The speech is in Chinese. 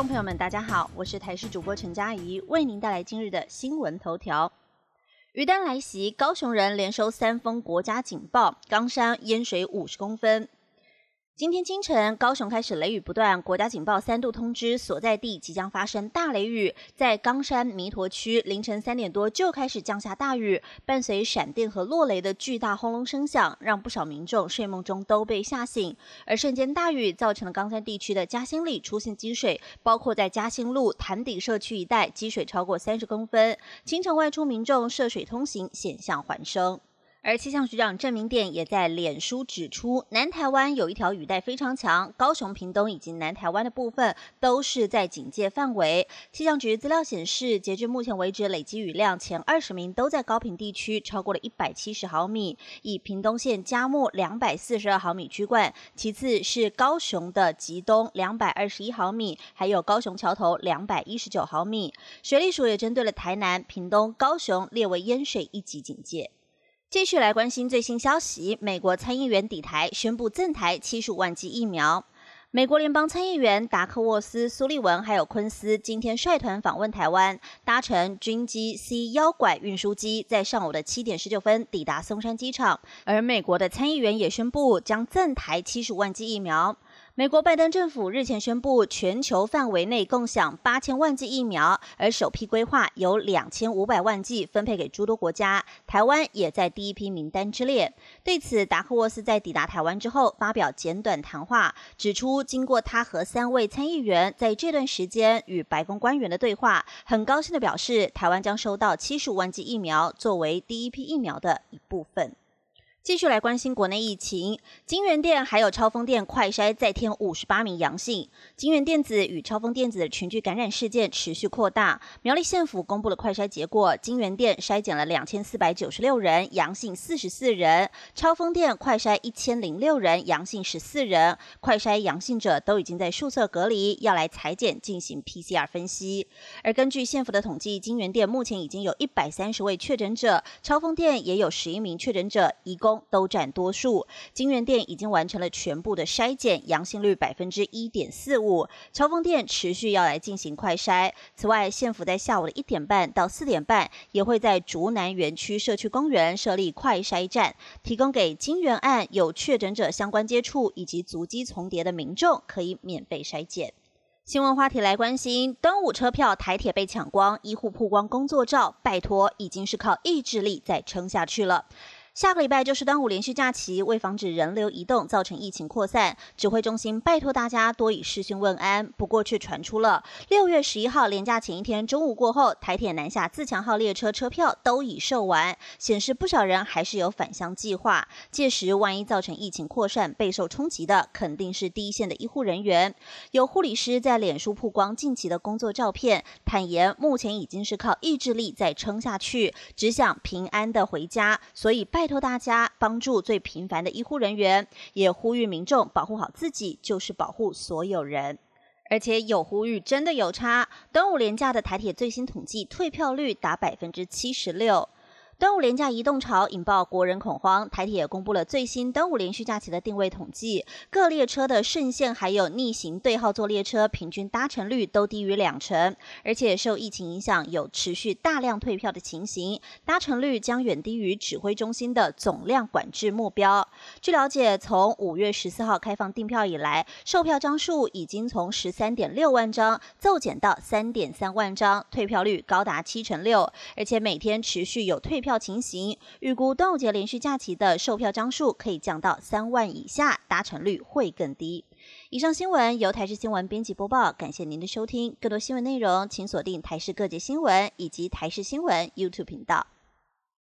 众朋友们，大家好，我是台视主播陈佳怡，为您带来今日的新闻头条。余丹来袭，高雄人连收三封国家警报，冈山淹水五十公分。今天清晨，高雄开始雷雨不断，国家警报三度通知所在地即将发生大雷雨。在冈山弥陀区，凌晨三点多就开始降下大雨，伴随闪电和落雷的巨大轰隆声响，让不少民众睡梦中都被吓醒。而瞬间大雨造成了冈山地区的嘉兴里出现积水，包括在嘉兴路潭底社区一带积水超过三十公分，清晨外出民众涉水通行险象环生。而气象局长郑明典也在脸书指出，南台湾有一条雨带非常强，高雄、屏东以及南台湾的部分都是在警戒范围。气象局资料显示，截至目前为止，累积雨量前二十名都在高屏地区，超过了一百七十毫米，以屏东县嘉木两百四十二毫米居冠，其次是高雄的吉东两百二十一毫米，还有高雄桥头两百一十九毫米。水利署也针对了台南、屏东、高雄列为淹水一级警戒。继续来关心最新消息，美国参议员抵台宣布赠台七十五万剂疫苗。美国联邦参议员达克沃斯、苏利文还有昆斯今天率团访问台湾，搭乘军机 C 幺拐运输机，在上午的七点十九分抵达松山机场。而美国的参议员也宣布将赠台七十五万剂疫苗。美国拜登政府日前宣布，全球范围内共享八千万剂疫苗，而首批规划有两千五百万剂分配给诸多国家，台湾也在第一批名单之列。对此，达克沃斯在抵达台湾之后发表简短谈话，指出经过他和三位参议员在这段时间与白宫官员的对话，很高兴的表示，台湾将收到七十五万剂疫苗作为第一批疫苗的一部分。继续来关心国内疫情，金源店还有超丰店快筛再添五十八名阳性，金源电子与超丰电子的群聚感染事件持续扩大。苗栗县府公布了快筛结果，金源店筛检了两千四百九十六人，阳性四十四人；超丰店快筛一千零六人，阳性十四人。快筛阳性者都已经在宿舍隔离，要来裁剪进行 PCR 分析。而根据县府的统计，金源店目前已经有一百三十位确诊者，超丰店也有十一名确诊者，一共。都占多数，金源店已经完成了全部的筛检，阳性率百分之一点四五。朝丰店持续要来进行快筛。此外，县府在下午的一点半到四点半，也会在竹南园区社区公园设立快筛站，提供给金源案有确诊者相关接触以及足迹重叠的民众，可以免费筛检。新闻话题来关心，端午车票台铁被抢光，医护曝光工作照，拜托，已经是靠意志力在撑下去了。下个礼拜就是端午连续假期，为防止人流移动造成疫情扩散，指挥中心拜托大家多以视讯问安。不过却传出了六月十一号连假前一天中午过后，台铁南下自强号列车车票都已售完，显示不少人还是有返乡计划。届时万一造成疫情扩散，备受冲击的肯定是第一线的医护人员。有护理师在脸书曝光近期的工作照片，坦言目前已经是靠意志力在撑下去，只想平安的回家，所以拜。拜托大家帮助最平凡的医护人员，也呼吁民众保护好自己，就是保护所有人。而且有呼吁，真的有差。端午连假的台铁最新统计，退票率达百分之七十六。端午连假移动潮引爆国人恐慌，台铁公布了最新端午连续假期的定位统计，各列车的顺线还有逆行对号座列车平均搭乘率都低于两成，而且受疫情影响有持续大量退票的情形，搭乘率将远低于指挥中心的总量管制目标。据了解，从五月十四号开放订票以来，售票张数已经从十三点六万张骤减到三点三万张，退票率高达七成六，而且每天持续有退票。票情形，预估端午节连续假期的售票张数可以降到三万以下，达成率会更低。以上新闻由台视新闻编辑播报，感谢您的收听。更多新闻内容，请锁定台视各界新闻以及台视新闻 YouTube 频道。